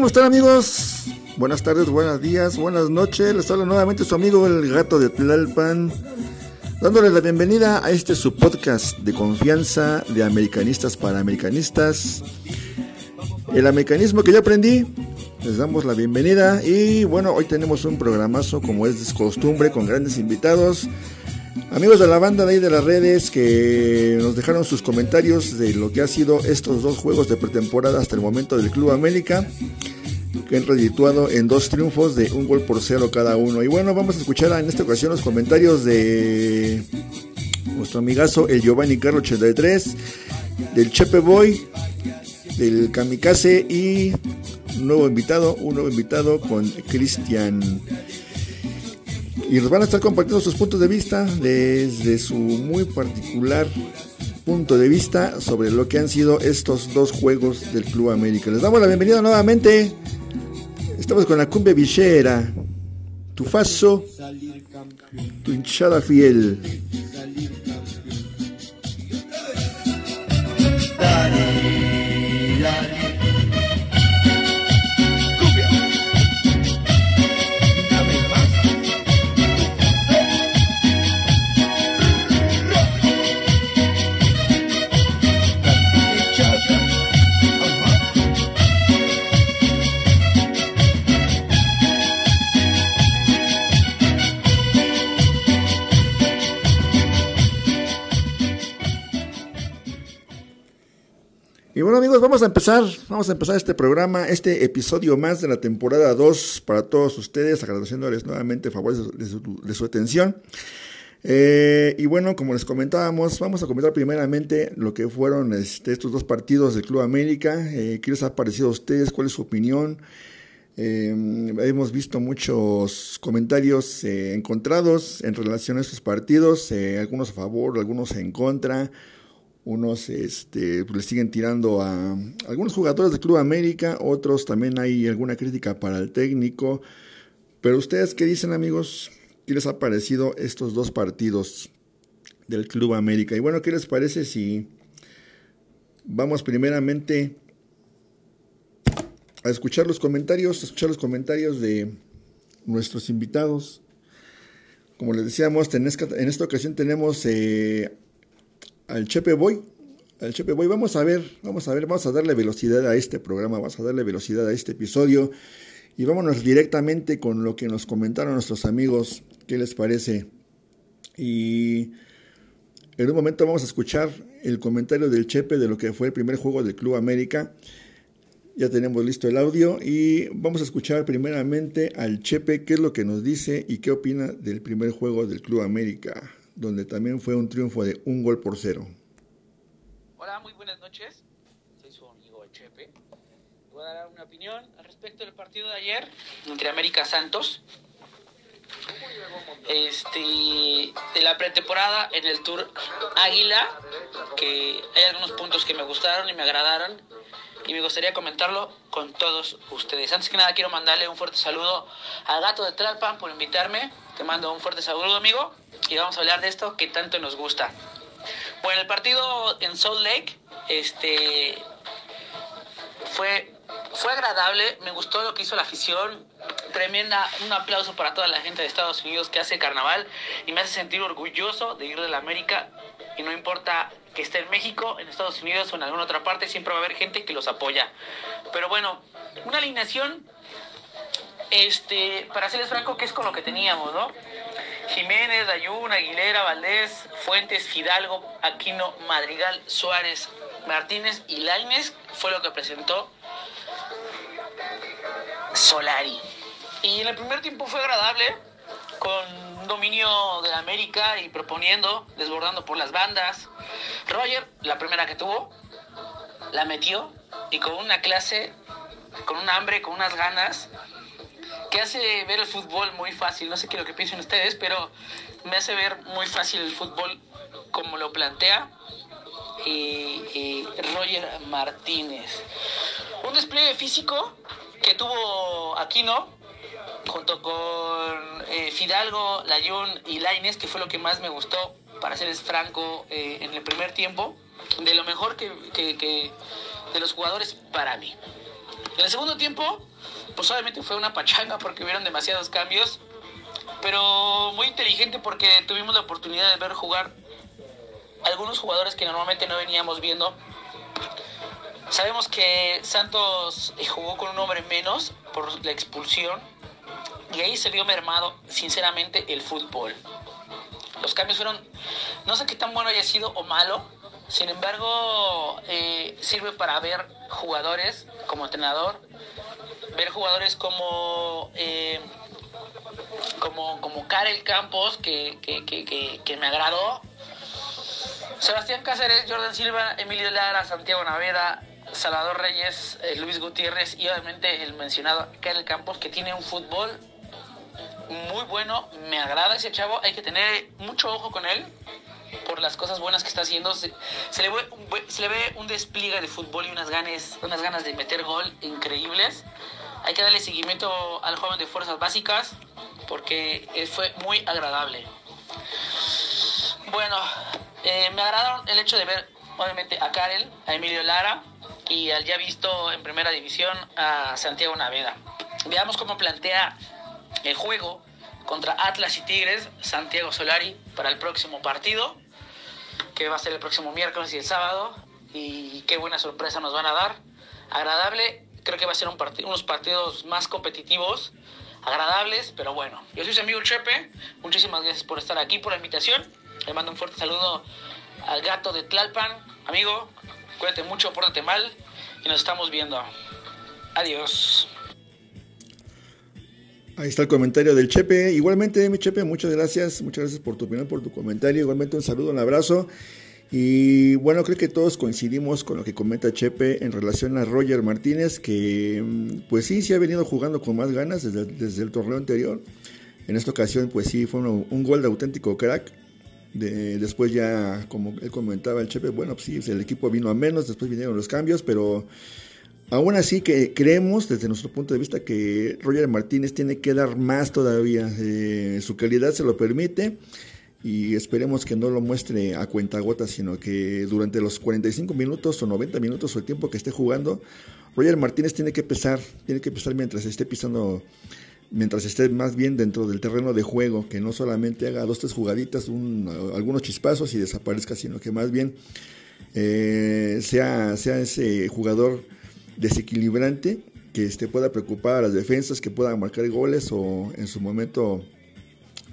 ¿Cómo están amigos? Buenas tardes, buenos días, buenas noches. Les habla nuevamente su amigo el gato de Tlalpan, dándoles la bienvenida a este su podcast de confianza de americanistas para americanistas. El americanismo que yo aprendí, les damos la bienvenida y bueno, hoy tenemos un programazo como es de costumbre con grandes invitados. Amigos de la banda de ahí de las redes que nos dejaron sus comentarios de lo que ha sido estos dos juegos de pretemporada hasta el momento del Club América, que han redituado en dos triunfos de un gol por cero cada uno. Y bueno, vamos a escuchar en esta ocasión los comentarios de nuestro amigazo el Giovanni Carlo 83, del Chepe Boy, del Kamikaze y un nuevo invitado, un nuevo invitado con Cristian y nos van a estar compartiendo sus puntos de vista desde su muy particular punto de vista sobre lo que han sido estos dos juegos del Club América. Les damos la bienvenida nuevamente. Estamos con la cumbia villera, tu faso, tu hinchada fiel. Amigos, vamos a empezar, vamos a empezar este programa, este episodio más de la temporada 2 para todos ustedes, agradeciéndoles nuevamente favores de su, atención. Eh, y bueno, como les comentábamos, vamos a comentar primeramente lo que fueron este, estos dos partidos del Club América. Eh, ¿Qué les ha parecido a ustedes? ¿Cuál es su opinión? Eh, hemos visto muchos comentarios eh, encontrados en relación a estos partidos, algunos a favor, algunos en contra. Unos este, pues, le siguen tirando a algunos jugadores del Club América, otros también hay alguna crítica para el técnico. Pero ustedes, ¿qué dicen amigos? ¿Qué les ha parecido estos dos partidos del Club América? Y bueno, ¿qué les parece si vamos primeramente a escuchar los comentarios, a escuchar los comentarios de nuestros invitados? Como les decíamos, en esta, ocasión tenemos eh, al Chepe Boy. Al Chepe Boy, vamos a ver, vamos a ver, vamos a darle velocidad a este programa, vamos a darle velocidad a este episodio. Y vámonos directamente con lo que nos comentaron nuestros amigos. ¿Qué les parece? Y en un momento vamos a escuchar el comentario del Chepe de lo que fue el primer juego del Club América. Ya tenemos listo el audio y vamos a escuchar primeramente al Chepe qué es lo que nos dice y qué opina del primer juego del Club América, donde también fue un triunfo de un gol por cero. Hola, muy buenas noches. Soy su amigo Chepe. Voy a dar una opinión al respecto del partido de ayer entre América Santos. Este, de la pretemporada en el Tour Águila, que hay algunos puntos que me gustaron y me agradaron y me gustaría comentarlo con todos ustedes. Antes que nada quiero mandarle un fuerte saludo al gato de Tlalpan por invitarme. Te mando un fuerte saludo, amigo, y vamos a hablar de esto que tanto nos gusta. Bueno, el partido en Salt Lake, este, fue, fue agradable, me gustó lo que hizo la afición, tremenda, un aplauso para toda la gente de Estados Unidos que hace carnaval y me hace sentir orgulloso de ir de la América y no importa que esté en México, en Estados Unidos o en alguna otra parte, siempre va a haber gente que los apoya. Pero bueno, una alineación, este, para serles franco, que es con lo que teníamos, ¿no? Jiménez, Dayun, Aguilera, Valdés, Fuentes, Fidalgo, Aquino, Madrigal, Suárez, Martínez y Laines fue lo que presentó Solari. Y en el primer tiempo fue agradable, con dominio de América y proponiendo, desbordando por las bandas. Roger, la primera que tuvo, la metió y con una clase, con un hambre, con unas ganas, que hace ver el fútbol muy fácil. No sé qué lo que piensen ustedes, pero me hace ver muy fácil el fútbol como lo plantea y Roger Martínez. Un despliegue físico que tuvo Aquino junto con eh, Fidalgo, Layún y Laines, que fue lo que más me gustó, para serles franco, eh, en el primer tiempo, de lo mejor que, que- que- de los jugadores para mí. En el segundo tiempo, pues obviamente fue una pachanga porque hubieron demasiados cambios, pero muy inteligente porque tuvimos la oportunidad de ver jugar algunos jugadores que normalmente no veníamos viendo. Sabemos que Santos jugó con un hombre menos por la expulsión y ahí se vio mermado, sinceramente, el fútbol. Los cambios fueron, no sé qué tan bueno haya sido o malo, sin embargo, eh, sirve para ver jugadores como entrenador, ver jugadores como eh, como, como Karel Campos, que, que, que, que me agradó. Sebastián Cáceres, Jordan Silva, Emilio Lara, Santiago Naveda, Salvador Reyes, eh, Luis Gutiérrez y obviamente el mencionado Karel Campos, que tiene un fútbol muy bueno. Me agrada ese chavo, hay que tener mucho ojo con él por las cosas buenas que está haciendo. Se, le, ve, un despliegue de fútbol y unas ganas, unas ganas de meter gol increíbles. Hay que darle seguimiento al joven de fuerzas básicas porque fue muy agradable. Bueno, eh, me agradaron el hecho de ver, obviamente, a Karel, a Emilio Lara y al ya visto en primera división a Santiago Naveda. Veamos cómo plantea el juego contra Atlas y Tigres, Santiago Solari, para el próximo partido, que va a ser el próximo miércoles y el sábado. Y qué buena sorpresa nos van a dar. Agradable, creo que va a ser unos partidos más competitivos, agradables, pero bueno. Yo soy su amigo Chepe, muchísimas gracias por estar aquí, por la invitación. Le mando un fuerte saludo al gato de Tlalpan. Amigo, cuídate mucho, pórtate mal y nos estamos viendo. Adiós. Ahí está el comentario del Chepe. Igualmente, mi Chepe, muchas gracias. Muchas gracias por tu opinión, por tu comentario. Igualmente un saludo, un abrazo. Y bueno, creo que todos coincidimos con lo que comenta Chepe en relación a Roger Martínez, que mm, pues sí, sí ha venido jugando con más ganas desde, desde el torneo anterior. En esta ocasión, pues sí, fue un gol de auténtico crack. De- después ya, como él comentaba el Chepe, bueno, pues sí, el equipo vino a menos, después vinieron los cambios, pero Aún así que creemos desde nuestro punto de vista que Roger Martínez tiene que dar más todavía. Eh, su calidad se lo permite y esperemos que no lo muestre a cuentagotas, sino que durante los 45 minutos o 90 minutos o el tiempo que esté jugando, Roger Martínez tiene que pesar, tiene que pesar mientras esté pisando, mientras esté más bien dentro del terreno de juego, que no solamente haga dos, tres jugaditas, un- algunos chispazos y desaparezca, sino que más bien eh, sea, sea ese jugador desequilibrante que este, pueda preocupar a las defensas, que pueda marcar goles o en su momento,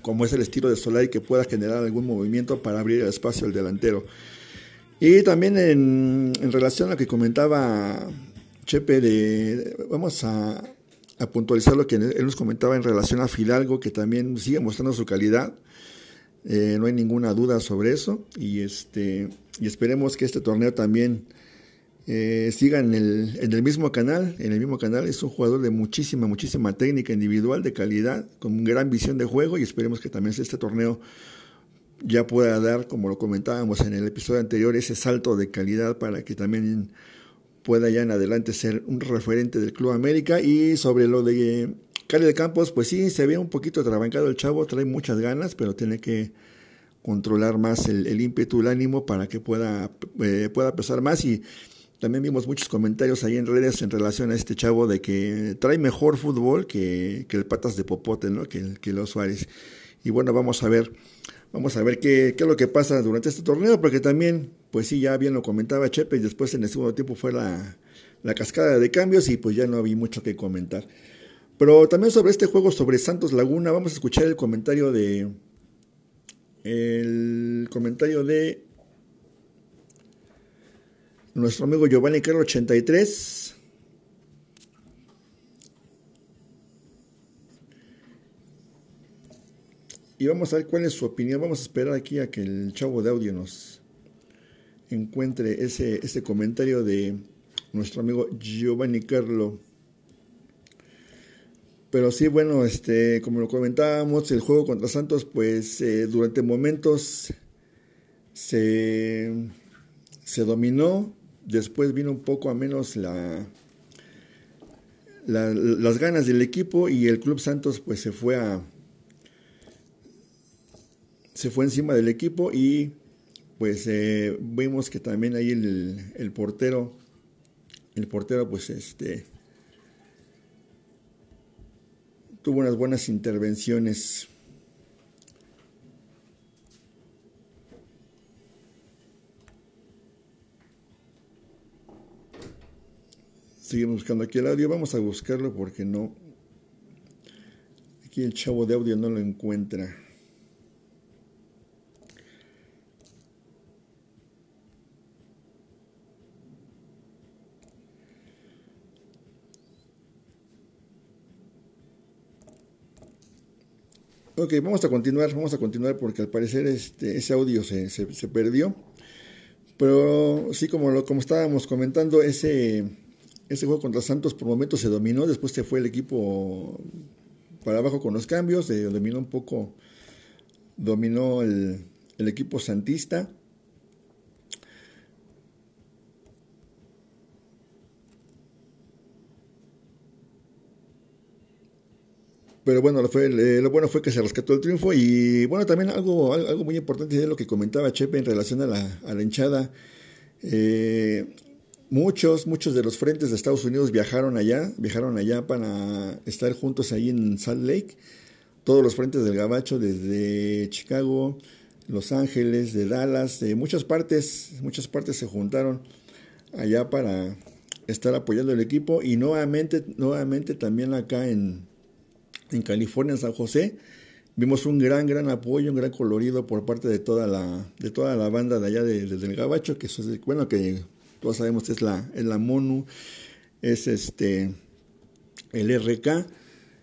como es el estilo de Solari, que pueda generar algún movimiento para abrir el espacio al delantero. Y también en, en relación a lo que comentaba Chepe, de, vamos a, a puntualizar lo que él nos comentaba en relación a Fidalgo, que también sigue mostrando su calidad. Eh, no hay ninguna duda sobre eso. Y, este, y esperemos que este torneo también eh, siga en el, en el mismo canal. En el mismo canal es un jugador de muchísima, muchísima técnica individual, de calidad, con gran visión de juego. Y esperemos que también este torneo ya pueda dar, como lo comentábamos en el episodio anterior, ese salto de calidad para que también pueda ya en adelante ser un referente del Club América. Y sobre lo de Cali de Campos, pues sí, se ve un poquito trabancado el chavo, trae muchas ganas, pero tiene que controlar más el, el ímpetu, el ánimo para que pueda, eh, pueda pesar más y, también vimos muchos comentarios ahí en redes en relación a este chavo de que trae mejor fútbol que, el Patas de Popote, ¿no? Que, que los Suárez. Y bueno, vamos a ver, vamos a ver qué, qué, es lo que pasa durante este torneo, porque también, pues sí, ya bien lo comentaba Chepe, y después en el segundo tiempo fue la, la cascada de cambios y pues ya no había mucho que comentar. Pero también sobre este juego sobre Santos Laguna, vamos a escuchar el comentario de el comentario de nuestro amigo Giovanni Carlos 83. Y vamos a ver cuál es su opinión. Vamos a esperar aquí a que el chavo de audio nos encuentre ese, ese comentario de nuestro amigo Giovanni Carlo. Pero sí, bueno, este, como lo comentábamos, el juego contra Santos, pues eh, durante momentos se, se dominó, después vino un poco a menos la, las ganas del equipo y el Club Santos pues se fue a se fue encima del equipo y pues eh, vimos que también ahí el, el portero el portero pues este tuvo unas buenas intervenciones. Seguimos buscando aquí el audio, vamos a buscarlo porque no, aquí el chavo de audio no lo encuentra. Ok, vamos a continuar, vamos a continuar porque al parecer este, ese audio se, se, perdió. Pero sí, como, lo, como estábamos comentando, ese, ese juego contra Santos por momentos se dominó, después se fue el equipo para abajo con los cambios, se dominó un poco, dominó el, el equipo santista. Pero bueno, lo, fue, lo bueno fue que se rescató el triunfo y bueno, también algo, algo muy importante de lo que comentaba Chepe en relación a la, a la hinchada. Eh, muchos, muchos de los frentes de Estados Unidos viajaron allá, viajaron allá para estar juntos ahí en Salt Lake. Todos los frentes del Gabacho, desde Chicago, Los Ángeles, de Dallas, de muchas partes, muchas partes se juntaron allá para estar apoyando el equipo y nuevamente, nuevamente también acá en, en California, en San José. Vimos un gran, gran apoyo, un gran colorido por parte de toda la, de toda la banda de allá del Gabacho, que bueno, que todos sabemos es la, es la MONU, es este, el RK.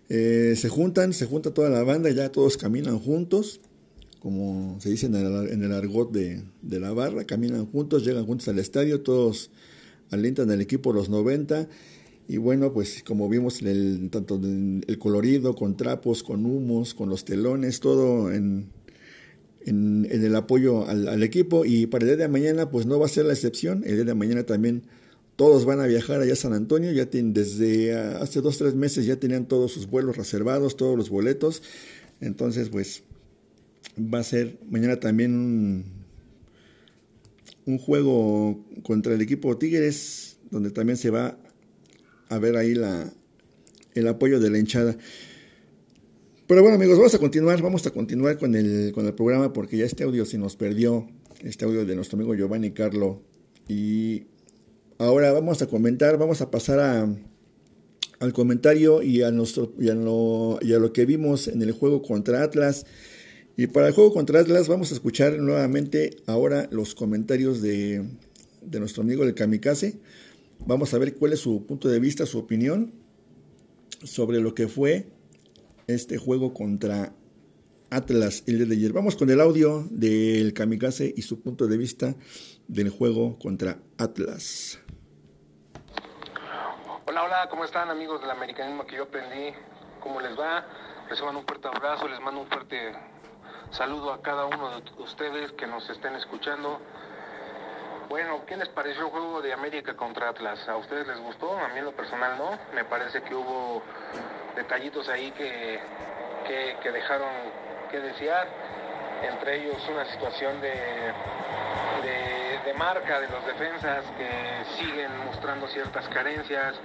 Eh, se juntan, se junta toda la banda, ya todos caminan juntos, como se dice en el, argot de, de, la barra, caminan juntos, llegan juntos al estadio, todos alientan al equipo los 90 y bueno, pues como vimos, el, tanto el colorido, con trapos, con humos, con los telones, todo en, en, el apoyo al, equipo. Y para el día de mañana, pues no va a ser la excepción. El día de mañana también todos van a viajar allá a San Antonio. Ya desde hace dos, tres meses ya tenían todos sus vuelos reservados, todos los boletos. Entonces, pues va a ser mañana también un, un juego contra el equipo Tigres, donde también se va a ver ahí la, el apoyo de la hinchada. Pero bueno amigos, vamos a continuar, vamos a continuar con el, con el programa porque ya este audio se nos perdió, este audio de nuestro amigo Giovanni Carlo. Y ahora vamos a comentar, vamos a pasar a, al comentario y a, nuestro, lo, lo que vimos en el juego contra Atlas. Y para el juego contra Atlas vamos a escuchar nuevamente ahora los comentarios de, de nuestro amigo el Kamikaze. Vamos a ver cuál es su punto de vista, su opinión sobre lo que fue este juego contra Atlas el día de ayer. Vamos con el audio del Kamikaze y su punto de vista del juego contra Atlas. Hola, hola, ¿cómo están amigos del americanismo que yo aprendí? ¿Cómo les va? Reciban un fuerte abrazo, les mando un fuerte saludo a cada uno de ustedes que nos estén escuchando. Bueno, ¿qué les pareció el juego de América contra Atlas? ¿A ustedes les gustó? A mí en lo personal no. Me parece que hubo detallitos ahí que, que, dejaron que desear. Entre ellos una situación de, de, marca de los defensas que siguen mostrando ciertas carencias,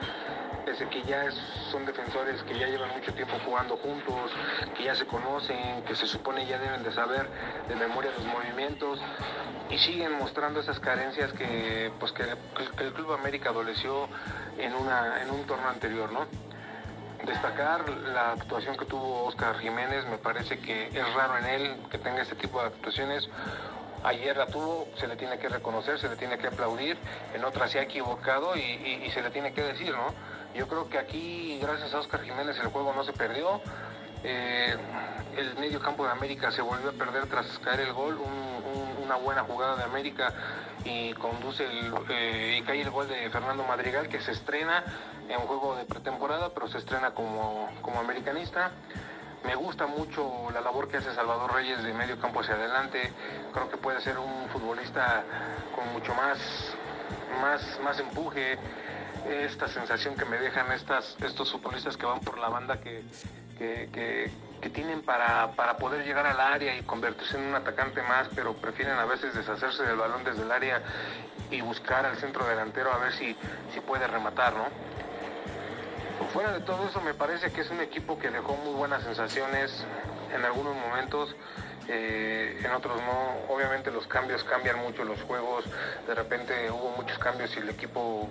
pese que ya son defensores que ya llevan mucho tiempo jugando juntos, que ya se conocen, que se supone ya deben de saber de memoria los movimientos y siguen mostrando esas carencias que pues que, el Club América adoleció en una en un torneo anterior, ¿no? Destacar la actuación que tuvo Oscar Jiménez, me parece que es raro en él que tenga este tipo de actuaciones. Ayer la tuvo, se le tiene que reconocer, se le tiene que aplaudir, en otras se ha equivocado y se le tiene que decir, ¿no? Yo creo que aquí, gracias a Oscar Jiménez, el juego no se perdió. Eh, el medio campo de América se volvió a perder tras caer el gol, un- un- una buena jugada de América y conduce eh, y cae el gol de Fernando Madrigal que se estrena en juego de pretemporada, pero se estrena como, como americanista. Me gusta mucho la labor que hace Salvador Reyes de medio campo hacia adelante. Creo que puede ser un futbolista con mucho más, más, más empuje. Esta sensación que me dejan estas, estos futbolistas que van por la banda que, que, tienen para, para poder llegar al área y convertirse en un atacante más, pero prefieren a veces deshacerse del balón desde el área y buscar al centro delantero a ver si, si puede rematar, ¿no? Fuera de todo eso, me parece que es un equipo que dejó muy buenas sensaciones en algunos momentos, eh, en otros no. Obviamente los cambios cambian mucho los juegos, de repente hubo muchos cambios y el equipo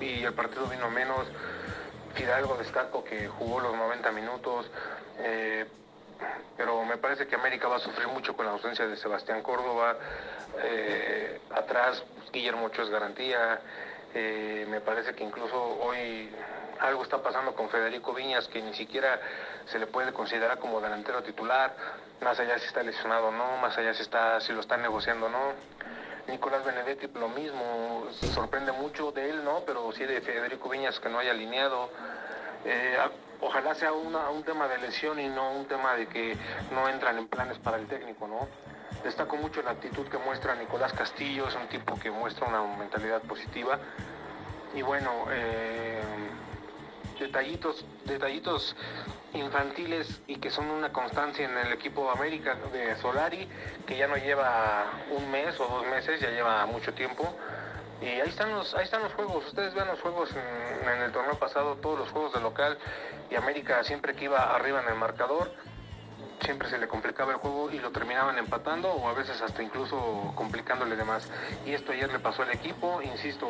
y el partido vino menos. Fidalgo destaco que jugó los 90 minutos, eh, pero me parece que América va a sufrir mucho con la ausencia de Sebastián Córdoba. Eh, atrás, Guillermo Ochoa es garantía. Eh, me parece que incluso hoy algo está pasando con Federico Viñas que ni siquiera se le puede considerar como delantero titular, más allá si está lesionado o no, más allá si, está, si lo están negociando o no. Nicolás Benedetti lo mismo, sorprende mucho de él, ¿no? Pero sí de Federico Viñas que no haya alineado. Eh, ojalá sea una- un tema de lesión y no un tema de que no entran en planes para el técnico, ¿no? Destaco mucho la actitud que muestra Nicolás Castillo, es un tipo que muestra una mentalidad positiva. Y bueno, eh, detallitos, detallitos infantiles y que son una constancia en el equipo América de Solari, que ya no lleva un mes o dos meses, ya lleva mucho tiempo. Y ahí están los, ahí están los juegos. Ustedes vean los juegos en, el torneo pasado, todos los juegos de local y América siempre que iba arriba en el marcador, siempre se le complicaba el juego y lo terminaban empatando o a veces hasta incluso complicándole de más. Y esto ayer le pasó al equipo, insisto,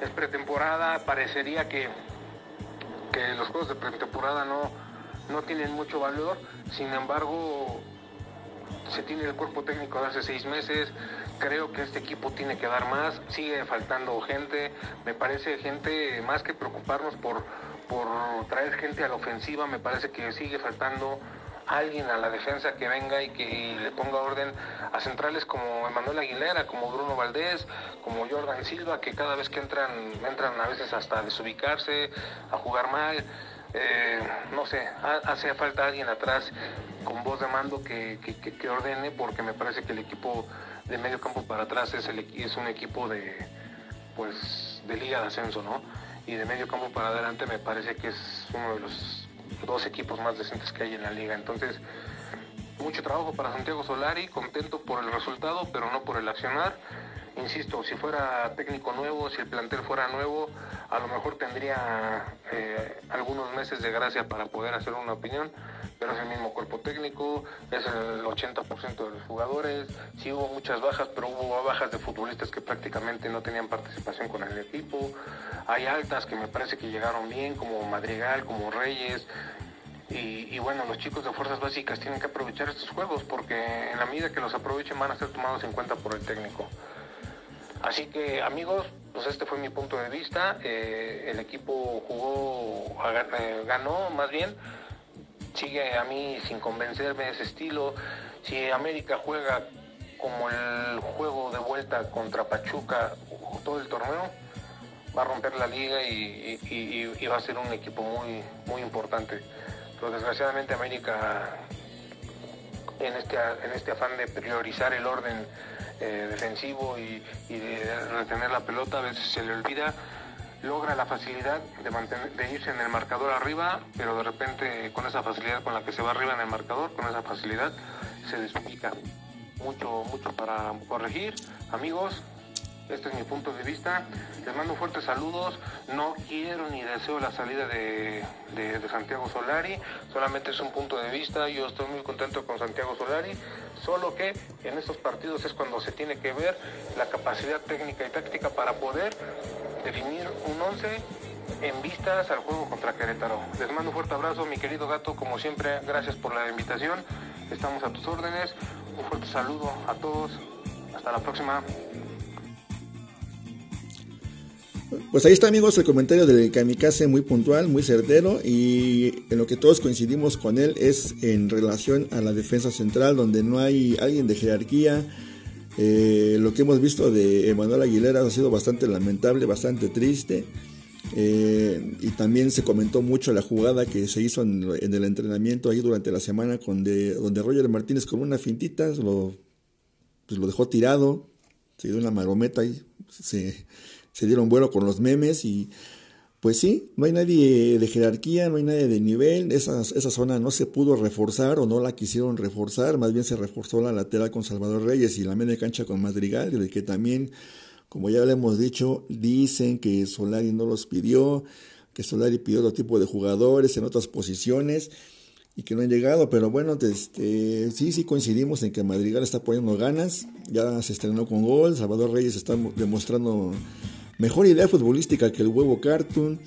es pretemporada, parecería que, que los juegos de pretemporada no, no tienen mucho valor, sin embargo se tiene el cuerpo técnico de hace seis meses, creo que este equipo tiene que dar más, sigue faltando gente, me parece gente, más que preocuparnos por, por traer gente a la ofensiva, me parece que sigue faltando alguien a la defensa que venga y que le ponga orden a centrales como Emanuel Aguilera, como Bruno Valdés, como Jordan Silva, que cada vez que entran, entran a veces hasta desubicarse, a jugar mal. Eh, no sé, ha- hace falta alguien atrás con voz de mando que, que- ordene, porque me parece que el equipo de medio campo para atrás es, el, un equipo de, pues, de liga de ascenso, ¿no? Y de medio campo para adelante me parece que es uno de los dos equipos más decentes que hay en la liga. Entonces, mucho trabajo para Santiago Solari, contento por el resultado, pero no por el accionar. Insisto, si fuera técnico nuevo, si el plantel fuera nuevo, a lo mejor tendría eh, algunos meses de gracia para poder hacer una opinión, pero es el mismo cuerpo técnico, es el 80% de los jugadores, sí hubo muchas bajas, pero hubo bajas de futbolistas que prácticamente no tenían participación con el equipo, hay altas que me parece que llegaron bien, como Madrigal, como Reyes, y, y bueno, los chicos de fuerzas básicas tienen que aprovechar estos juegos porque en la medida que los aprovechen van a ser tomados en cuenta por el técnico. Así que amigos, pues este fue mi punto de vista. Eh, el equipo jugó, eh, ganó más bien. Sigue a mí sin convencerme ese estilo. Si América juega como el juego de vuelta contra Pachuca todo el torneo, va a romper la liga y, y- va a ser un equipo muy, muy importante. Pero desgraciadamente América en este, en este afán de priorizar el orden eh, defensivo y, y de retener la pelota, a veces se le olvida, logra la facilidad de, mantener, de irse en el marcador arriba, pero de repente con esa facilidad con la que se va arriba en el marcador, con esa facilidad se desubica. Mucho, mucho para corregir. Amigos, Este es mi punto de vista. Les mando fuertes saludos. No quiero ni deseo la salida de, Santiago Solari. Solamente es un punto de vista. Yo estoy muy contento con Santiago Solari. Solo que en estos partidos es cuando se tiene que ver la capacidad técnica y táctica para poder definir un 11 en vistas al juego contra Querétaro. Les mando un fuerte abrazo, mi querido gato. Como siempre, gracias por la invitación. Estamos a tus órdenes. Un fuerte saludo a todos. Hasta la próxima. Pues ahí está amigos el comentario del Kamikaze muy puntual, muy certero y en lo que todos coincidimos con él es en relación a la defensa central donde no hay alguien de jerarquía. Eh, lo que hemos visto de Emanuel Aguilera ha sido bastante lamentable, bastante triste. Eh, y también se comentó mucho la jugada que se hizo en, en el entrenamiento ahí durante la semana donde Roger Martínez con una fintita lo, pues lo dejó tirado, se dio una marometa y se, se dieron vuelo con los memes y pues sí, no hay nadie de jerarquía, no hay nadie de nivel, esa, esa zona no se pudo reforzar o no la quisieron reforzar, más bien se reforzó la lateral con Salvador Reyes y la media cancha con Madrigal, de que también, como ya le hemos dicho, dicen que Solari no los pidió, que Solari pidió otro tipo de jugadores en otras posiciones y que no han llegado, pero bueno, este, sí, sí coincidimos en que Madrigal está poniendo ganas, ya se estrenó con gol, Salvador Reyes está demostrando mejor idea futbolística que el huevo cartoon,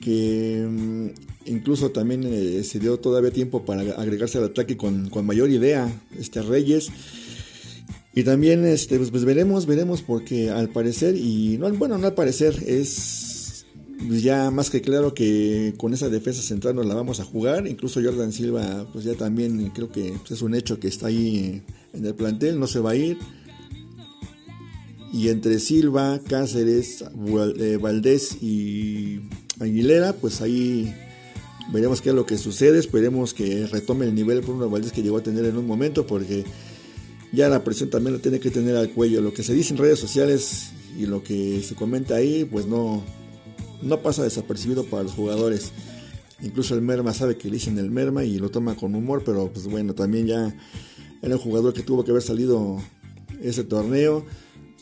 que mm, incluso también eh, se dio todavía tiempo para agregarse al ataque con, con mayor idea, este Reyes. Y también este, pues, pues, veremos, veremos, porque al parecer, y no, bueno, no al parecer, es ya más que claro que con esa defensa central nos la vamos a jugar. Incluso Jordan Silva, pues ya también creo que pues, es un hecho que está ahí en el plantel, no se va a ir y entre Silva, Cáceres, Valdés y Aguilera, pues ahí veremos qué es lo que sucede, esperemos que retome el nivel Bruno Valdés que llegó a tener en un momento, porque ya la presión también la tiene que tener al cuello. Lo que se dice en redes sociales y lo que se comenta ahí, pues no, no pasa desapercibido para los jugadores. Incluso el Merma sabe que le dicen el Merma y lo toma con humor, pero pues bueno, también ya era un jugador que tuvo que haber salido ese torneo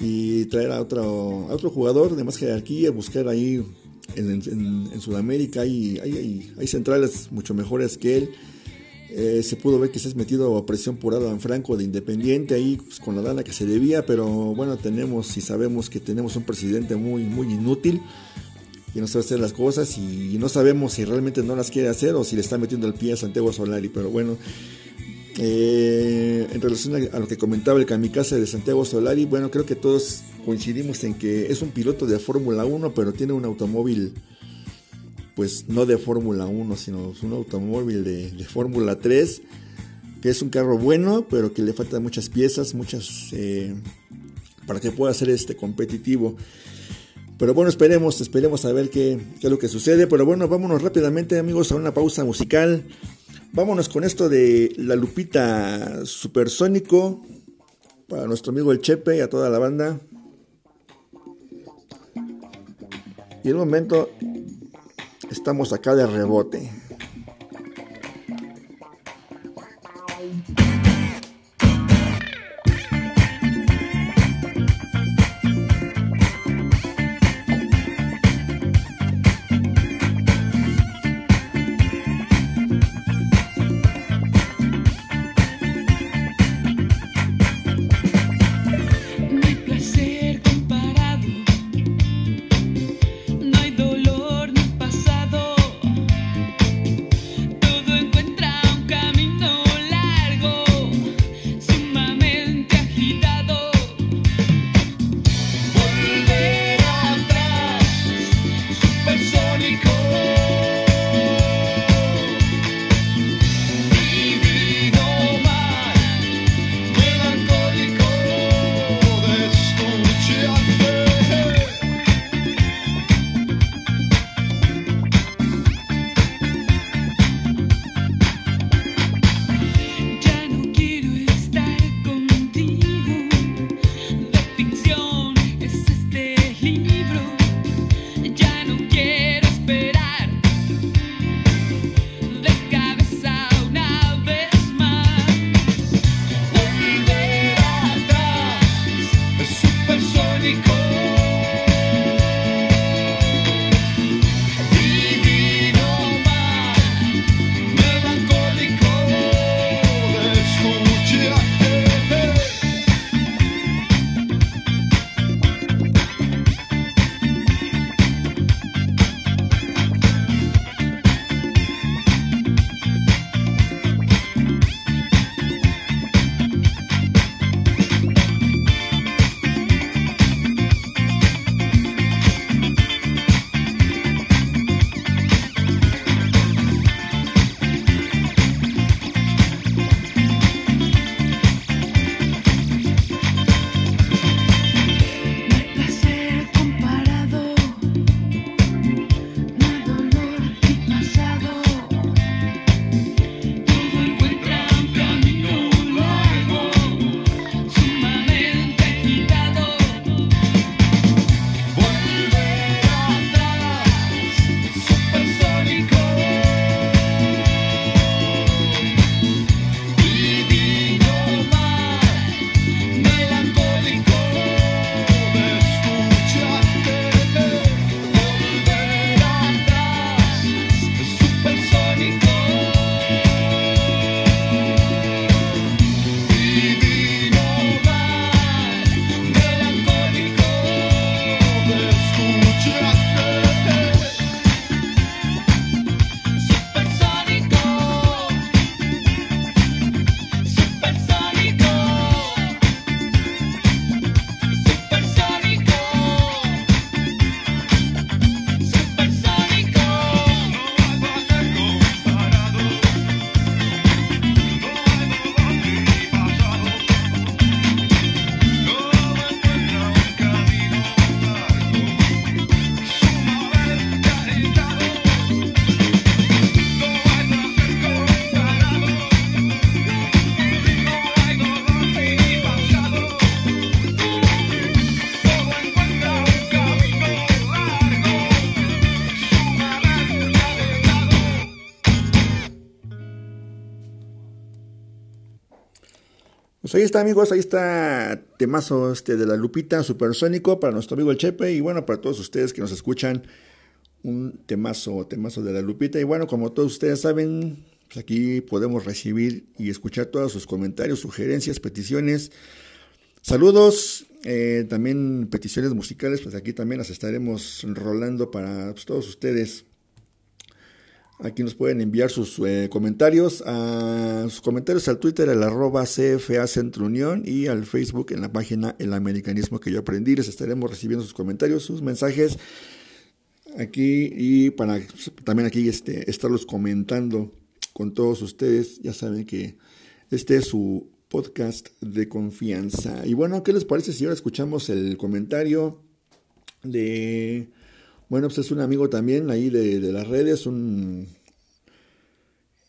y traer a otro, a otro jugador de más jerarquía, buscar ahí en, en, en Sudamérica, hay, hay, hay, centrales mucho mejores que él. Eh, se pudo ver que se ha metido a presión por Adam Franco de Independiente ahí pues, con la dana que se debía, pero bueno, tenemos y sabemos que tenemos un presidente muy, muy inútil y no sabe hacer las cosas y, y no sabemos si realmente no las quiere hacer o si le está metiendo el pie a Santiago Solari, pero bueno, eh, en relación a, lo que comentaba el kamikaze de Santiago Solari, bueno, creo que todos coincidimos en que es un piloto de Fórmula 1, pero tiene un automóvil, pues no de Fórmula 1, sino un automóvil de, de Fórmula 3, que es un carro bueno, pero que le faltan muchas piezas, muchas, eh, para que pueda ser este competitivo. Pero bueno, esperemos, esperemos a ver qué, qué es lo que sucede. Pero bueno, vámonos rápidamente amigos a una pausa musical. Vámonos con esto de la Lupita Supersónico para nuestro amigo el Chepe y a toda la banda. Y en un momento estamos acá de rebote. Pues ahí está, amigos, ahí está temazo este de la Lupita Supersónico para nuestro amigo el Chepe y bueno, para todos ustedes que nos escuchan, un temazo, temazo de la Lupita. Y bueno, como todos ustedes saben, pues aquí podemos recibir y escuchar todos sus comentarios, sugerencias, peticiones, saludos, eh, también peticiones musicales, pues aquí también las estaremos rolando para pues, todos ustedes. Aquí nos pueden enviar sus eh, comentarios, a, sus comentarios al Twitter, al arroba CFA Centro Unión y al Facebook en la página El Americanismo que yo aprendí. Les estaremos recibiendo sus comentarios, sus mensajes aquí y para también aquí este, estarlos comentando con todos ustedes. Ya saben que este es su podcast de confianza. Y bueno, ¿qué les parece si ahora escuchamos el comentario de bueno, pues es un amigo también ahí de, las redes, un,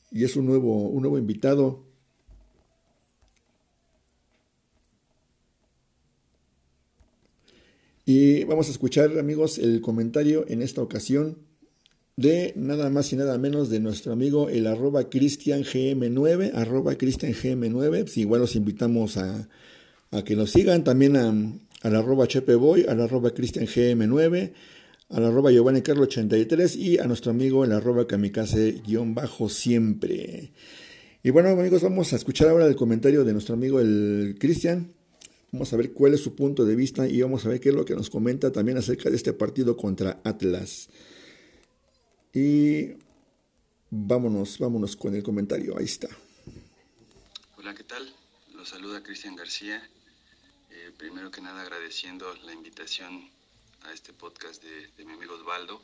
y es un nuevo, un nuevo invitado. Y vamos a escuchar, amigos, el comentario en esta ocasión de nada más y nada menos de nuestro amigo el arroba cristiangm9, arroba cristiangm9. Pues igual los invitamos a, que nos sigan también a, al arroba chepeboy, al arroba cristiangm9 al arroba Giovanni Carlos 83 y a nuestro amigo el arroba kamikaze-siempre. Y bueno amigos, vamos a escuchar ahora el comentario de nuestro amigo el Cristian. Vamos a ver cuál es su punto de vista y vamos a ver qué es lo que nos comenta también acerca de este partido contra Atlas. Y vámonos, vámonos con el comentario. Ahí está. Hola, ¿qué tal? Los saluda Cristian García. Eh, primero que nada agradeciendo la invitación a este podcast de, mi amigo Osvaldo.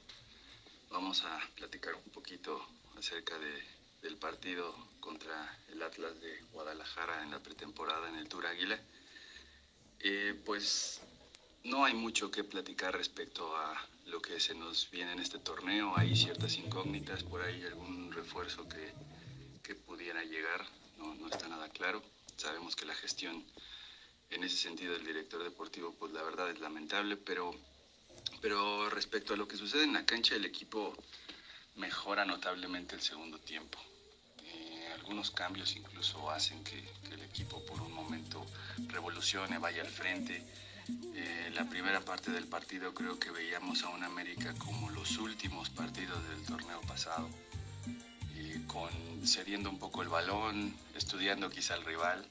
Vamos a platicar un poquito acerca de, del partido contra el Atlas de Guadalajara en la pretemporada en el Tour Águila. Eh, pues no hay mucho que platicar respecto a lo que se nos viene en este torneo. Hay ciertas incógnitas, por ahí algún refuerzo que, que pudiera llegar, no, no está nada claro. Sabemos que la gestión en ese sentido del director deportivo, pues la verdad es lamentable, pero pero respecto a lo que sucede en la cancha, el equipo mejora notablemente el segundo tiempo. Eh, algunos cambios incluso hacen que, el equipo por un momento revolucione, vaya al frente. Eh, la primera parte del partido creo que veíamos a un América como los últimos partidos del torneo pasado, eh, con cediendo un poco el balón, estudiando quizá al rival.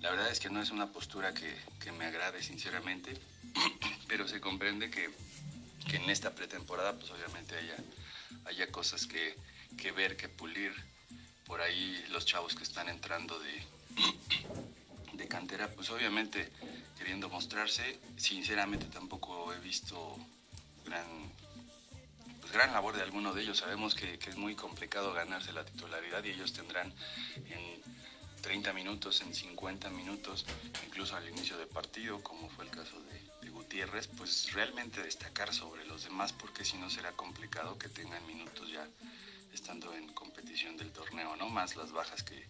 La verdad es que no es una postura que, que me agrade sinceramente, pero se comprende que que en esta pretemporada pues obviamente haya, haya cosas que, ver, que pulir. Por ahí los chavos que están entrando de, de cantera, pues obviamente queriendo mostrarse. Sinceramente tampoco he visto gran, pues, gran labor de alguno de ellos. Sabemos que, que es muy complicado ganarse la titularidad y ellos tendrán en 30 minutos, en 50 minutos, incluso al inicio del partido, como fue el caso de, Gutiérrez, pues realmente destacar sobre los demás, porque si no será complicado que tengan minutos ya estando en competición del torneo, ¿no? Más las bajas que,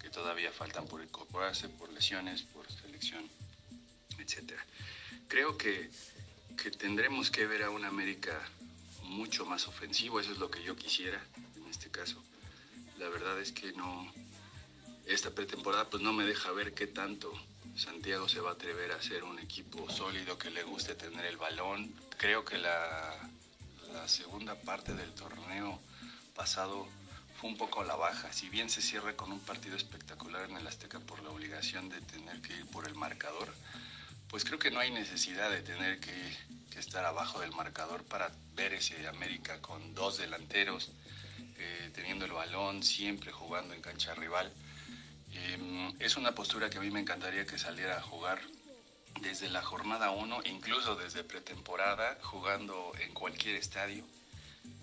que todavía faltan por incorporarse, por lesiones, por selección, etcétera. Creo que, que tendremos que ver a un América mucho más ofensivo, eso es lo que yo quisiera en este caso. La verdad es que no, esta pretemporada pues no me deja ver qué tanto Santiago se va a atrever a ser un equipo sólido que le guste tener el balón. Creo que la, segunda parte del torneo pasado fue un poco a la baja. Si bien se cierra con un partido espectacular en el Azteca por la obligación de tener que ir por el marcador, pues creo que no hay necesidad de tener que, que estar abajo del marcador para ver ese América con dos delanteros, eh, teniendo el balón, siempre jugando en cancha rival. Em, es una postura que a mí me encantaría que saliera a jugar desde la jornada 1, incluso desde pretemporada, jugando en cualquier estadio.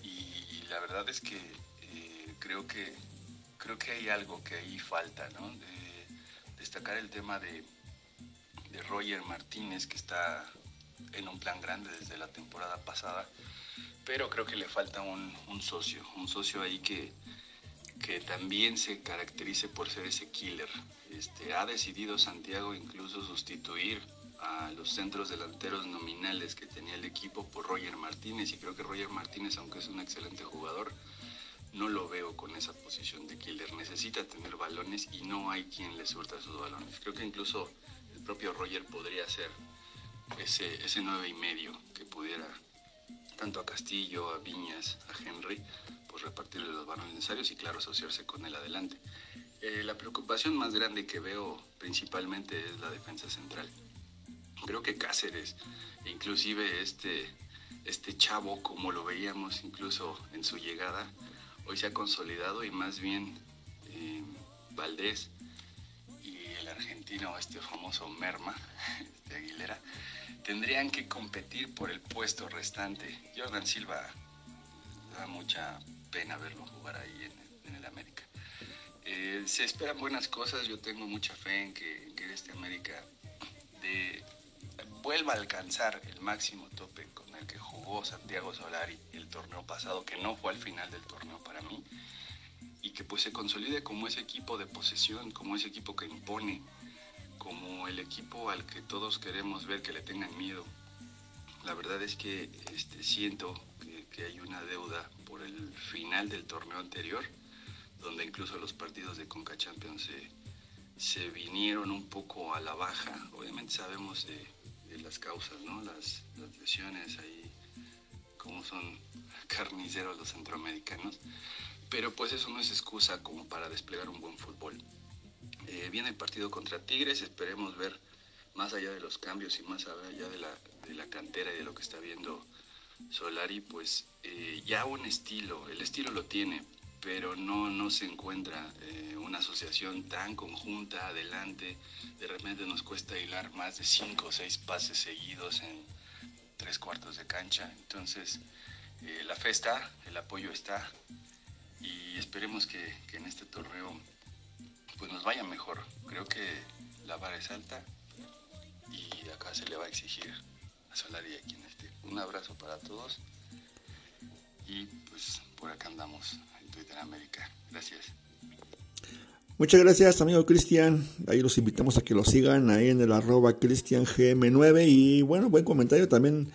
Y, la verdad es que eh, creo que creo que hay algo que ahí falta, ¿no? destacar el tema de, de Roger Martínez, que está en un plan grande desde la temporada pasada, pero creo que le falta un socio, un socio ahí que, que también se caracterice por ser ese killer. Este, ha decidido Santiago incluso sustituir a los centros delanteros nominales que tenía el equipo por Roger Martínez y creo que Roger Martínez, aunque es un excelente jugador, no lo veo con esa posición de killer. Necesita tener balones y no hay quien le surta sus balones. Creo que incluso el propio Roger podría ser ese, ese nueve y medio que pudiera tanto a Castillo, a Viñas, a Henry, pues repartirle los balones necesarios y claro, asociarse con él adelante. Eh, la preocupación más grande que veo principalmente es la defensa central. Creo que Cáceres, inclusive este, este chavo, como lo veíamos incluso en su llegada, hoy se ha consolidado y más bien eh, Valdés y el argentino, este famoso Merma, este Aguilera, tendrían que competir por el puesto restante. Jordan Silva da mucha pena verlo jugar ahí en, el América. Eh, se esperan buenas cosas, yo tengo mucha fe en que, este América vuelva a alcanzar el máximo tope con el que jugó Santiago Solari el torneo pasado, que no fue al final del torneo para mí, y que pues se consolide como ese equipo de posesión, como ese equipo que impone, como el equipo al que todos queremos ver que le tengan miedo. La verdad es que este, siento que, hay una deuda por el final del torneo anterior, donde incluso los partidos de Conca Champions se, vinieron un poco a la baja. Obviamente sabemos de, las causas, ¿no? Las, lesiones ahí, como son carniceros los centroamericanos. Pero pues eso no es excusa como para desplegar un buen fútbol. Eh, viene el partido contra Tigres, esperemos ver más allá de los cambios y más allá de la, de la cantera y de lo que está viendo Solari, pues eh, ya un estilo, el estilo lo tiene, pero no, no se encuentra eh, una asociación tan conjunta adelante. De repente nos cuesta hilar más de cinco o seis pases seguidos en tres cuartos de cancha. Entonces, eh, la fe está, el apoyo está y esperemos que, en este torneo pues nos vaya mejor. Creo que la vara es alta y acá se le va a exigir a Solari a quien esté. Un abrazo para todos y pues por acá andamos en Twitter América. Gracias. Muchas gracias, amigo Cristian. Ahí los invitamos a que lo sigan ahí en el arroba CristianGM9. Y bueno, buen comentario. También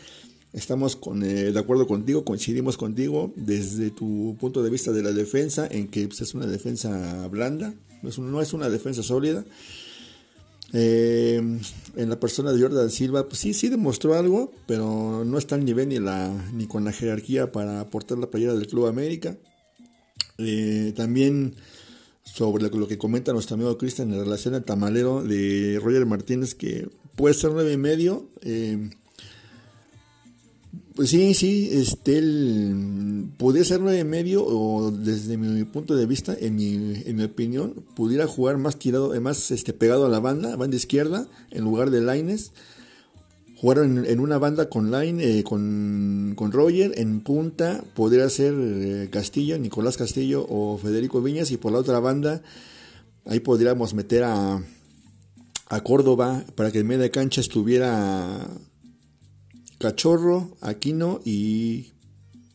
estamos con, eh, de acuerdo contigo, coincidimos contigo desde tu punto de vista de la defensa, en que pues, es una defensa blanda, no es, no es una defensa sólida. Eh, en la persona de Jordan Silva, pues sí, sí demostró algo, pero no está al nivel ni, la, ni con la jerarquía para aportar la playera del Club América. Eh, también sobre lo que comenta nuestro amigo Cristian en relación al tamalero de Roger Martínez, que puede ser nueve y medio. Eh, pues sí, sí, este, podría ser nueve medio o desde mi punto de vista, en mi, en mi opinión, pudiera jugar más tirado, más este, pegado a la banda, banda izquierda, en lugar de Lines. Jugar en, en, una banda con Line, eh, con, con, Roger, en punta podría ser eh, Castillo, Nicolás Castillo o Federico Viñas, y por la otra banda, ahí podríamos meter a, a Córdoba para que en media cancha estuviera Cachorro, Aquino y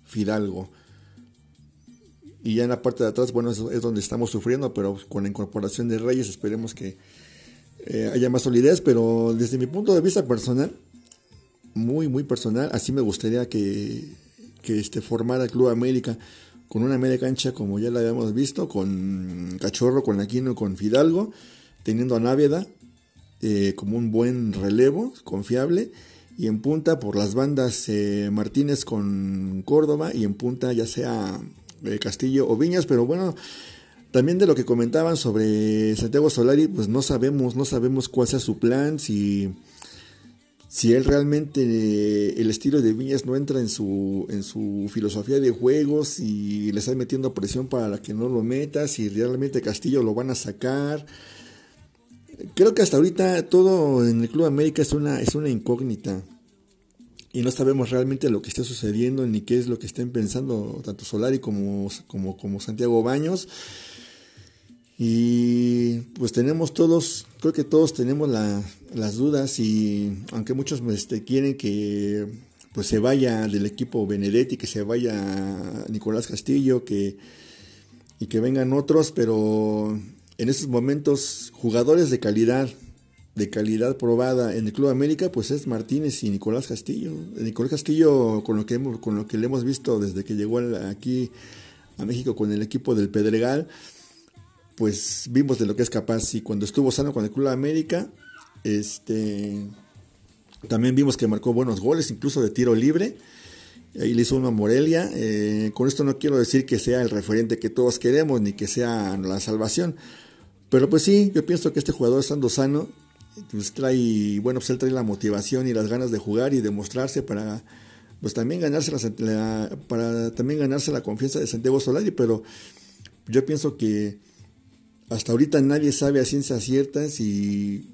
Fidalgo. Y ya en la parte de atrás, bueno, es, donde estamos sufriendo, pero con la incorporación de Reyes esperemos que eh, haya más solidez. Pero desde mi punto de vista personal, muy, muy personal, así me gustaría que, que este, formara el Club América con una media cancha como ya la habíamos visto, con Cachorro, con Aquino, con Fidalgo, teniendo a Náveda eh, como un buen relevo, confiable y en punta por las bandas eh, Martínez con Córdoba y en punta ya sea eh, Castillo o Viñas, pero bueno, también de lo que comentaban sobre Santiago Solari, pues no sabemos, no sabemos cuál sea su plan, si, si él realmente eh, el estilo de Viñas no entra en su, en su filosofía de juegos, si le está metiendo presión para que no lo meta, si realmente Castillo lo van a sacar. Creo que hasta ahorita todo en el Club América es una, es una incógnita. Y no sabemos realmente lo que está sucediendo ni qué es lo que estén pensando tanto Solari como, como, como Santiago Baños. Y pues tenemos todos, creo que todos tenemos la, las dudas y aunque muchos este, quieren que pues se vaya del equipo Benedetti, que se vaya Nicolás Castillo, que, y que vengan otros, pero en estos momentos jugadores de calidad, de calidad probada en el Club América, pues es Martínez y Nicolás Castillo. Nicolás Castillo, con lo que, hemos, con lo que le hemos visto desde que llegó aquí a México con el equipo del Pedregal, pues vimos de lo que es capaz. Y cuando estuvo sano con el Club América, este, también vimos que marcó buenos goles, incluso de tiro libre. Ahí le hizo uno a Morelia. Eh, con esto no quiero decir que sea el referente que todos queremos, ni que sea la salvación. Pero pues sí, yo pienso que este jugador estando sano, pues trae, bueno, pues él trae la motivación y las ganas de jugar y demostrarse para pues también ganarse la, para también ganarse la confianza de Santiago Solari, pero yo pienso que hasta ahorita nadie sabe a ciencia cierta si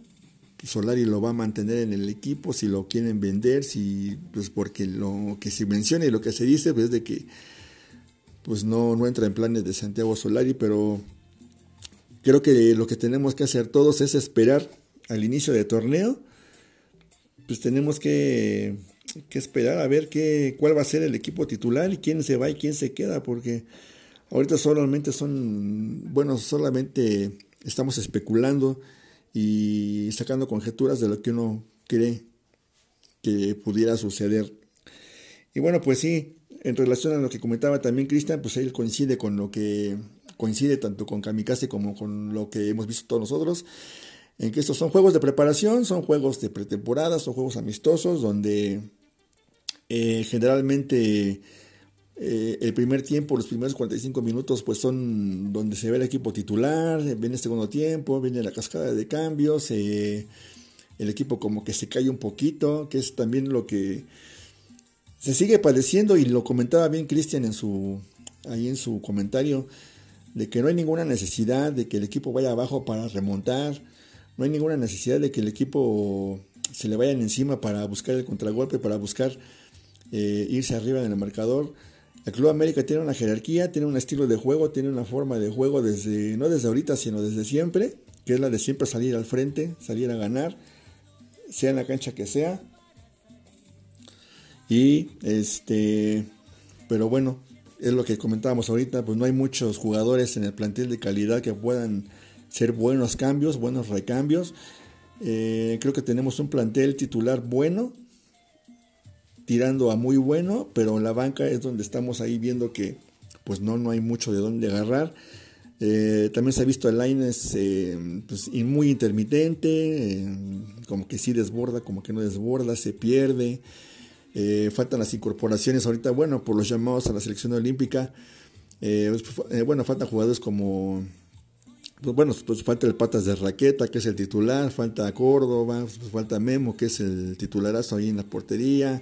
Solari lo va a mantener en el equipo, si lo quieren vender, si pues porque lo que se menciona y lo que se dice pues, es de que pues no, no entra en planes de Santiago Solari, pero creo que lo que tenemos que hacer todos es esperar al inicio de torneo, pues tenemos que que esperar a ver qué, cuál va a ser el equipo titular y quién se va y quién se queda, porque ahorita solamente son, bueno, solamente estamos especulando y sacando conjeturas de lo que uno cree que pudiera suceder. Y bueno, pues sí, en relación a lo que comentaba también Cristian, pues él coincide con lo que coincide tanto con Kamikaze como con lo que hemos visto todos nosotros, en que estos son juegos de preparación, son juegos de pretemporada, son juegos amistosos donde eh, generalmente eh, el primer tiempo, los primeros 45 minutos, pues son donde se ve el equipo titular, viene el segundo tiempo, viene la cascada de cambios, el equipo como que se cae un poquito, que es también lo que se sigue padeciendo y lo comentaba bien Cristian en su ahí en su comentario de que no hay ninguna necesidad de que el equipo vaya abajo para remontar, no hay ninguna necesidad de que el equipo se le vayan encima para buscar el contragolpe, para buscar eh, irse arriba en el marcador. El Club América tiene una jerarquía, tiene un estilo de juego, tiene una forma de juego desde, no desde ahorita, sino desde siempre, que es la de siempre salir al frente, salir a ganar, sea en la cancha que sea. Y este, pero bueno, es lo que comentábamos ahorita, pues no hay muchos jugadores en el plantel de calidad que puedan ser buenos cambios, buenos recambios. Eh, creo que tenemos un plantel titular bueno, tirando a muy bueno, pero en la banca es donde estamos ahí viendo que pues no, no hay mucho de dónde agarrar. Eh, también se ha visto el line eh, pues, muy intermitente, eh, como que sí desborda, como que no desborda, se pierde. Faltan las incorporaciones ahorita, bueno, por los llamados a la selección olímpica. Pues, bueno, faltan jugadores como pues bueno, pues falta el Patas de Raqueta, que es el titular, falta Córdoba, pues falta Memo, que es el titularazo ahí en la portería,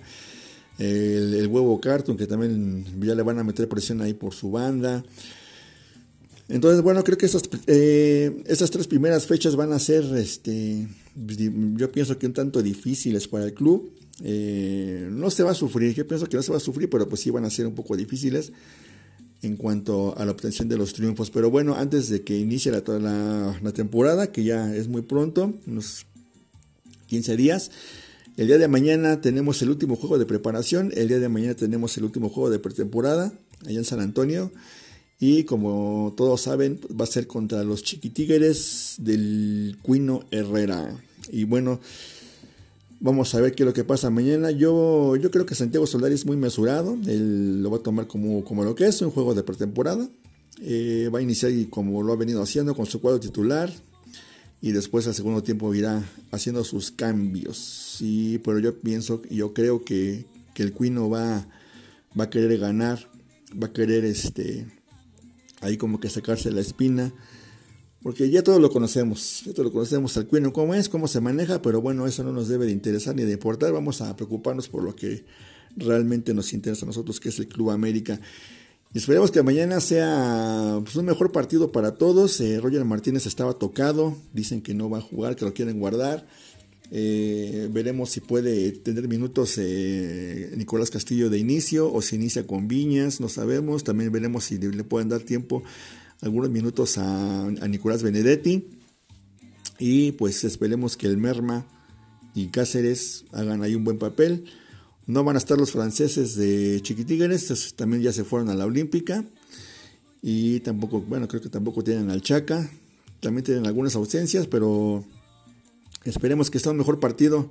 el, Huevo Carton, que también ya le van a meter presión ahí por su banda. Entonces, bueno, creo que esas, eh, esas tres primeras fechas van a ser, este, yo pienso que un tanto difíciles para el club. Eh, no se va a sufrir, yo pienso que no se va a sufrir, pero pues sí van a ser un poco difíciles en cuanto a la obtención de los triunfos. Pero bueno, antes de que inicie la, la, temporada, que ya es muy pronto, unos 15 días, el día de mañana tenemos el último juego de preparación, el día de mañana tenemos el último juego de pretemporada allá en San Antonio. Y como todos saben, va a ser contra los chiquitigres del Cuino Herrera. Y bueno, Vamos a ver qué es lo que pasa mañana. Yo, yo creo que Santiago Solari es muy mesurado. Él lo va a tomar como, como lo que es, un juego de pretemporada. Eh, va a iniciar como lo ha venido haciendo con su cuadro titular. Y después al segundo tiempo irá haciendo sus cambios. Sí, pero yo pienso, yo creo que, que el Cuino va, va a querer ganar. Va a querer este ahí como que sacarse la espina porque ya todos lo conocemos, ya todos lo conocemos al Cuino, cómo es, cómo se maneja, pero bueno, eso no nos debe de interesar ni de importar, vamos a preocuparnos por lo que realmente nos interesa a nosotros, que es el Club América. Esperemos que mañana sea pues, un mejor partido para todos. Eh, Roger Martínez estaba tocado, dicen que no va a jugar, que lo quieren guardar. Eh, veremos si puede tener minutos eh, Nicolás Castillo de inicio o si inicia con Viñas, no sabemos. También veremos si le pueden dar tiempo algunos minutos a, Nicolás Benedetti. Y pues esperemos que el Merma y Cáceres hagan ahí un buen papel. No van a estar los franceses de Chiquitígeres, también ya se fueron a la Olímpica. Y tampoco, bueno, creo que tampoco tienen al Chaca. También tienen algunas ausencias, pero esperemos que sea un mejor partido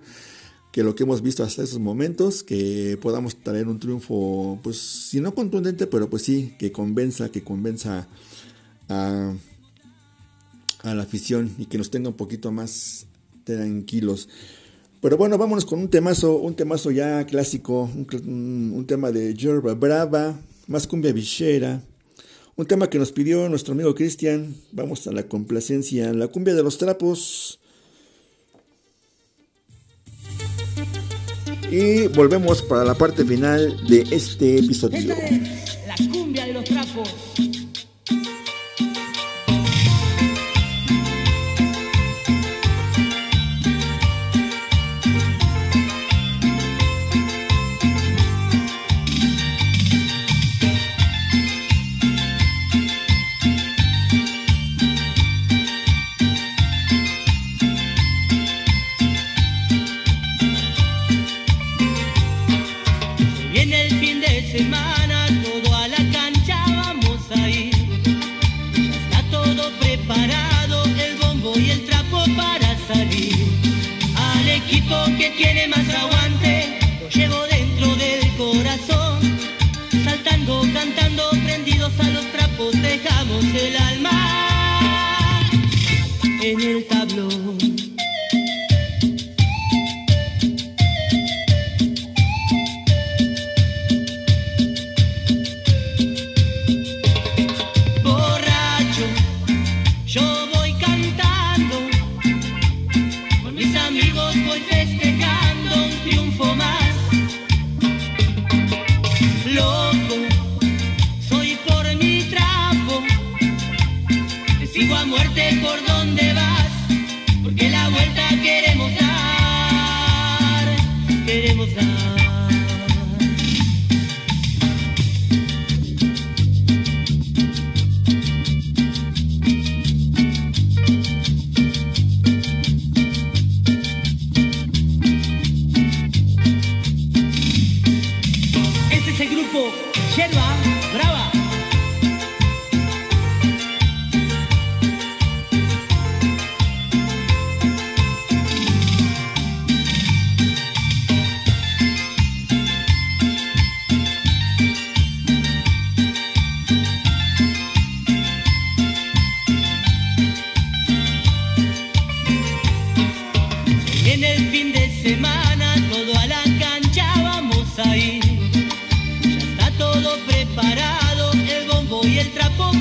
que lo que hemos visto hasta esos momentos, que podamos traer un triunfo, pues si no contundente, pero pues sí, que convenza, que convenza a, la afición y que nos tenga un poquito más tranquilos. Pero bueno, vámonos con un temazo, un temazo ya clásico, un, tema de Yerba Brava, más cumbia bichera, un tema que nos pidió nuestro amigo Cristian. Vamos a la complacencia, la cumbia de los trapos. Y volvemos para la parte final de este episodio. La cumbia de los trapos.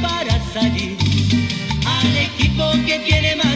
Para salir. Al equipo que tiene más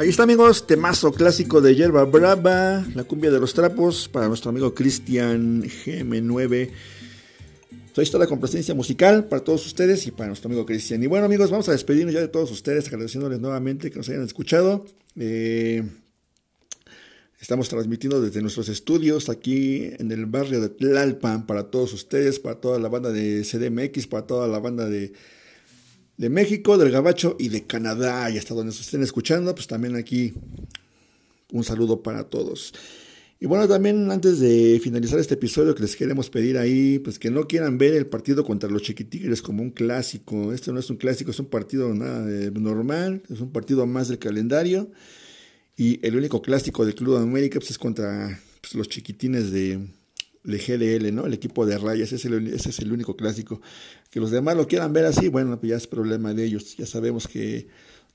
Ahí está amigos, temazo clásico de Yerba Brava, la cumbia de los trapos para nuestro amigo Cristian GM9. Ahí está la complacencia musical para todos ustedes y para nuestro amigo Cristian. Y bueno amigos, vamos a despedirnos ya de todos ustedes, agradeciéndoles nuevamente que nos hayan escuchado. Eh, estamos transmitiendo desde nuestros estudios aquí en el barrio de Tlalpan para todos ustedes, para toda la banda de CDMX, para toda la banda de de México, del Gabacho y de Canadá. Y hasta donde se estén escuchando, pues también aquí un saludo para todos. Y bueno, también antes de finalizar este episodio que les queremos pedir ahí, pues que no quieran ver el partido contra los Chiquitigres como un clásico. Este no es un clásico, es un partido nada normal, es un partido más del calendario. Y el único clásico del Club de América pues, es contra pues, los chiquitines de, de, GDL, ¿no? El equipo de rayas, ese es, el, es el único clásico. Que los demás lo quieran ver así, bueno, pues ya es problema de ellos. Ya sabemos que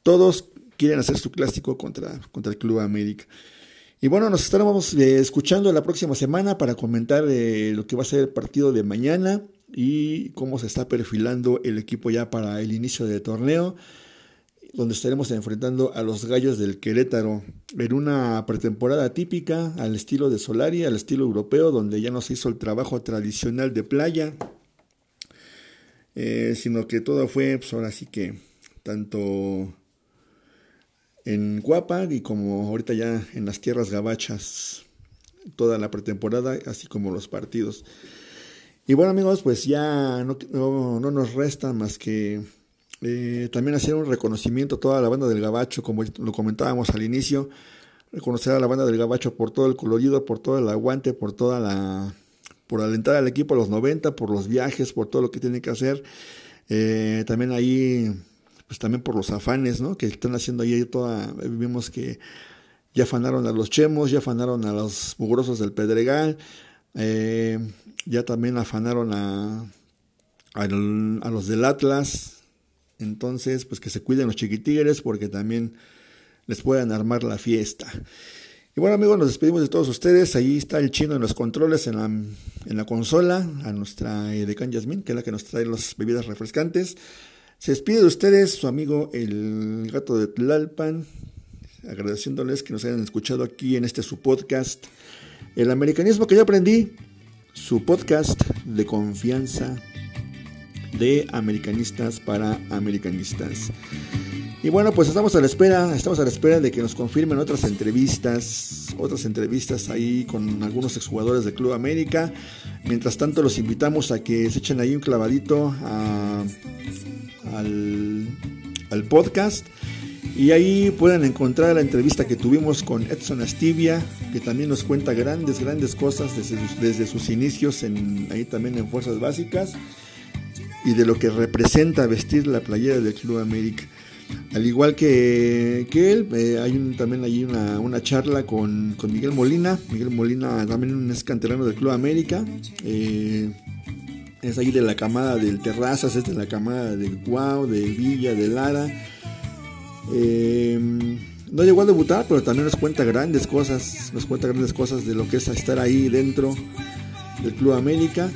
todos quieren hacer su clásico contra, contra el Club América. Y bueno, nos estaremos eh, escuchando la próxima semana para comentar eh, lo que va a ser el partido de mañana y cómo se está perfilando el equipo ya para el inicio del torneo, donde estaremos enfrentando a los gallos del Querétaro en una pretemporada típica al estilo de Solari, al estilo europeo, donde ya no se hizo el trabajo tradicional de playa, eh, sino que todo fue, pues ahora sí que tanto en Guapa y como ahorita ya en las tierras gabachas toda la pretemporada, así como los partidos. Y bueno amigos, pues ya no, no, nos resta más que eh, también hacer un reconocimiento a toda la banda del Gabacho, como lo comentábamos al inicio, reconocer a la banda del Gabacho por todo el colorido, por todo el aguante, por toda la por alentar al equipo a los 90, por los viajes, por todo lo que tiene que hacer. Eh, también ahí pues también por los afanes, ¿no? Que están haciendo ahí toda, vimos que ya afanaron a los chemos, ya afanaron a los mugrosos del Pedregal, eh, ya también afanaron a, a, los del Atlas, entonces pues que se cuiden los chiquitigres porque también les puedan armar la fiesta. Y bueno amigos, nos despedimos de todos ustedes. Ahí está el chino en los controles, en la, consola, a nuestra Decan Yasmin, que es la que nos trae las bebidas refrescantes. Se despide de ustedes su amigo el gato de Tlalpan, agradeciéndoles que nos hayan escuchado aquí en este su podcast, El Americanismo que yo aprendí, su podcast de confianza de americanistas para americanistas. Y bueno, pues estamos a la espera, estamos a la espera de que nos confirmen otras entrevistas, otras entrevistas ahí con algunos exjugadores del Club América. Mientras tanto, los invitamos a que se echen ahí un clavadito a al, podcast. Y ahí pueden encontrar la entrevista que tuvimos con Edson Astivia, que también nos cuenta grandes, grandes cosas desde, sus inicios en, ahí también en Fuerzas Básicas y de lo que representa vestir la playera del Club América. Al igual que, que él, eh, hay también allí una, una charla con, con, Miguel Molina. Miguel Molina también un canterano del Club América. Eh, es ahí de la camada del Terrazas, es de la camada del Guau, de Villa, de Lara. Eh, no llegó a debutar, pero también nos cuenta grandes cosas, nos cuenta grandes cosas de lo que es estar ahí dentro del Club América.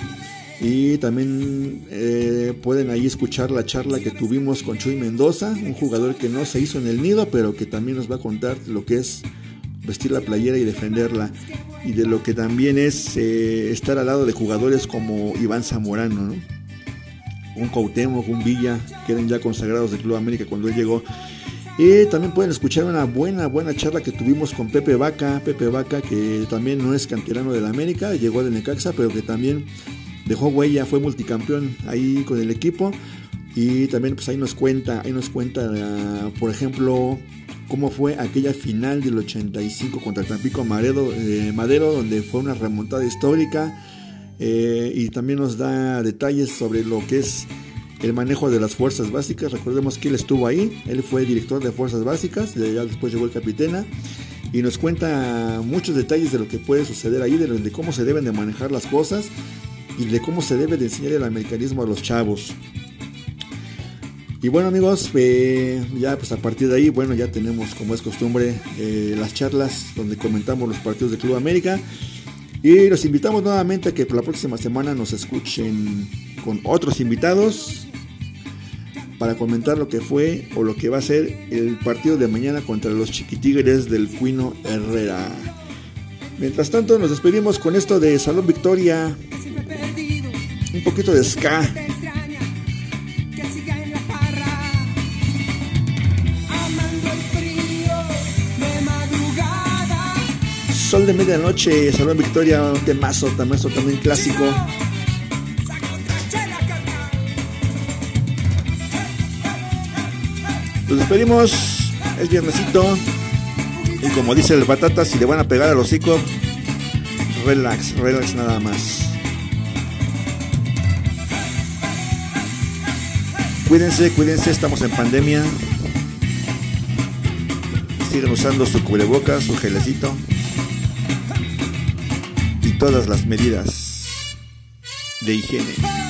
Y también eh, pueden ahí escuchar la charla que tuvimos con Chuy Mendoza, un jugador que no se hizo en el nido, pero que también nos va a contar lo que es vestir la playera y defenderla y de lo que también es eh, estar al lado de jugadores como Iván Zamorano, ¿no? un Cuauhtémoc, un Villa, que eran ya consagrados del Club América cuando él llegó. Y también pueden escuchar una buena, buena charla que tuvimos con Pepe Vaca, Pepe Vaca que también no es canterano del América, llegó de Necaxa, pero que también dejó huella, fue multicampeón ahí con el equipo. Y también pues ahí nos cuenta, ahí nos cuenta, ah, por ejemplo, cómo fue aquella final del 85 contra Tampico Madero, eh, Madero donde fue una remontada histórica eh, y también nos da detalles sobre lo que es el manejo de las fuerzas básicas. Recordemos que él estuvo ahí, él fue director de fuerzas básicas, ya después llegó el capitana y nos cuenta muchos detalles de lo que puede suceder ahí, de, de cómo se deben de manejar las cosas y de cómo se debe de enseñar el americanismo a los chavos. Y bueno amigos, eh, ya pues a partir de ahí, bueno, ya tenemos como es costumbre eh, las charlas donde comentamos los partidos de Club América. Y los invitamos nuevamente a que la próxima semana nos escuchen con otros invitados para comentar lo que fue o lo que va a ser el partido de mañana contra los chiquitigres del Cuino Herrera. Mientras tanto, nos despedimos con esto de Salón Victoria, un poquito de ska. Sol de Medianoche, Salón Victoria, un temazo, temazo también clásico. Nos despedimos, es viernesito. Y como dice el batata, si le van a pegar al hocico, Relax, relax nada más. Cuídense, cuídense, estamos en pandemia. Sigan usando su cubrebocas, su gelecito y todas las medidas de higiene.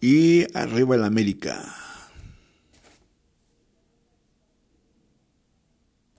Y arriba el América.